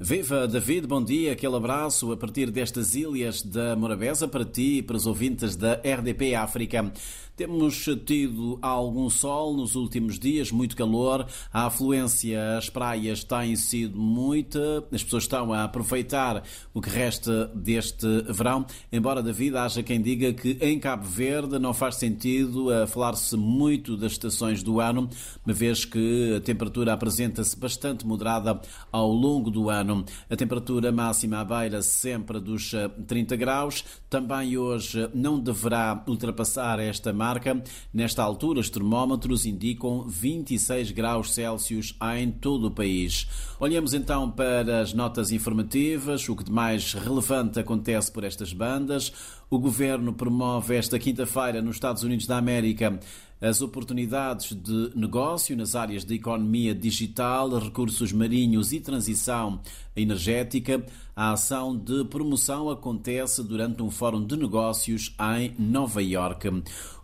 Viva David, bom dia, aquele abraço a partir destas ilhas da Morabeza para ti e para os ouvintes da RDP África. Temos tido algum sol nos últimos dias, muito calor, a afluência às praias tem sido muita, as pessoas estão a aproveitar o que resta deste verão, embora David haja quem diga que em Cabo Verde não faz sentido a falar-se muito das estações do ano, uma vez que a temperatura apresenta-se bastante moderada ao longo do ano A temperatura máxima à beira sempre dos 30 eh, graus. Também hoje não deverá ultrapassar esta marca. Nesta altura, os termómetros indicam 26 graus Celsius em todo o país. Olhamos então para as notas informativas, o que de mais relevante acontece por estas bandas. O governo promove esta quinta-feira nos Estados Unidos da América as oportunidades de negócio nas áreas de economia digital, recursos marinhos e transição energética. A ação de promoção acontece durante um fórum de negócios em Nova York.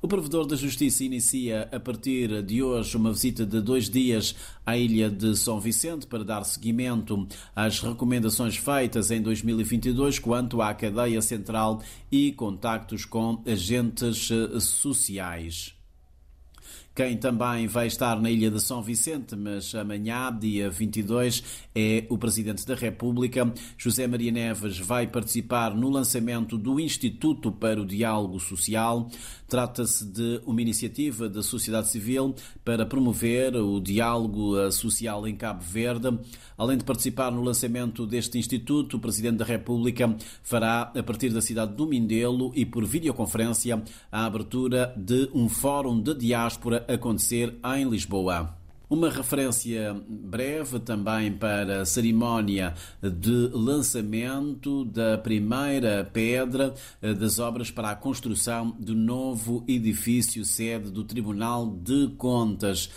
O provedor da Justiça inicia a partir de hoje uma visita de dois dias à ilha de São Vicente para dar seguimento às recomendações feitas em 2022 quanto à cadeia central e contactos com agentes sociais. Quem também vai estar na Ilha de São Vicente, mas amanhã, dia 22, é o Presidente da República. José Maria Neves vai participar no lançamento do Instituto para o Diálogo Social. Trata-se de uma iniciativa da sociedade civil para promover o diálogo social em Cabo Verde. Além de participar no lançamento deste Instituto, o Presidente da República fará, a partir da cidade do Mindelo e por videoconferência, a abertura de um fórum de diáspora acontecer em Lisboa. Uma referência breve também para a cerimónia de lançamento da primeira pedra eh, das obras para a construção do novo edifício sede do Tribunal de Contas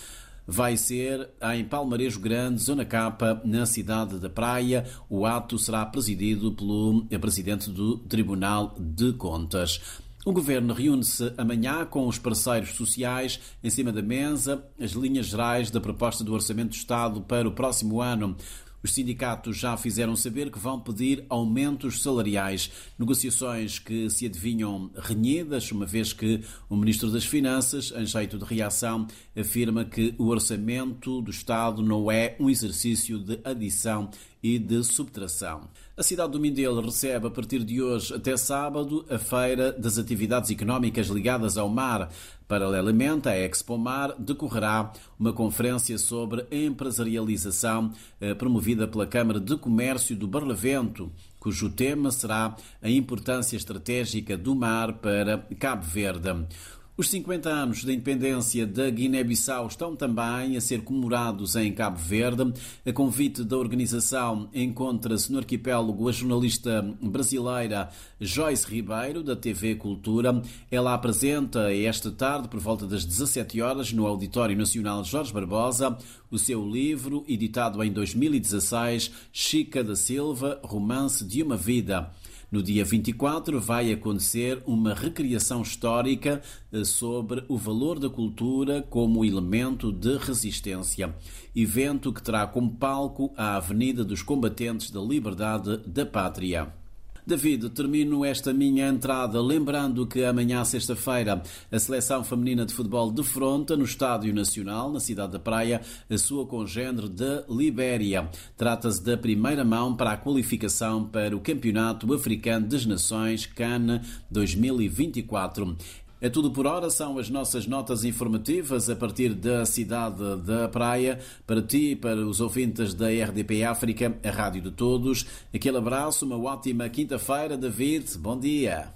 vai ser em Palmarejo Grande, Zona Capa, na cidade da Praia. O ato será presidido pelo presidente do Tribunal de Contas. O Governo reúne-se amanhã com os parceiros sociais em cima da mesa as linhas gerais da proposta do Orçamento do Estado para o próximo ano. Os sindicatos já fizeram saber que vão pedir aumentos salariais, negociações que se adivinham renhidas, uma vez que o Ministro das Finanças, em jeito de reação, afirma que o orçamento do Estado não é um exercício de adição e de subtração. A cidade do Mindelo recebe a partir de hoje até sábado a Feira das Atividades Económicas ligadas ao mar. Paralelamente à Expo Mar, decorrerá uma conferência sobre empresarialização eh, promovida pela Câmara de Comércio do Barlavento, cujo tema será a importância estratégica do mar para Cabo Verde. Os 50 anos da independência da Guiné-Bissau estão também a ser comemorados em Cabo Verde. A convite da organização encontra-se no arquipélago a jornalista brasileira Joyce Ribeiro, da TV Cultura. Ela apresenta esta tarde, por volta das 17 horas, no Auditório Nacional Jorge Barbosa, o seu livro, editado em 2016, Chica da Silva, Romance de uma Vida. No dia 24 vai acontecer uma recriação histórica eh, sobre o valor da cultura como elemento de resistência. Evento que terá como palco a Avenida dos Combatentes da Liberdade da Pátria. David, termino esta minha entrada lembrando que amanhã, sexta-feira, a seleção feminina de futebol defronta no Estádio Nacional, na cidade da Praia, a sua congênere da Libéria. Trata-se da primeira mão para a qualificação para o Campeonato Africano das Nações CAN 2024. É tudo por hora, são as nossas notas informativas a partir da cidade da Praia, para ti para os ouvintes da RDP África, a rádio de todos. Aquele abraço, uma ótima quinta-feira, David, bom dia.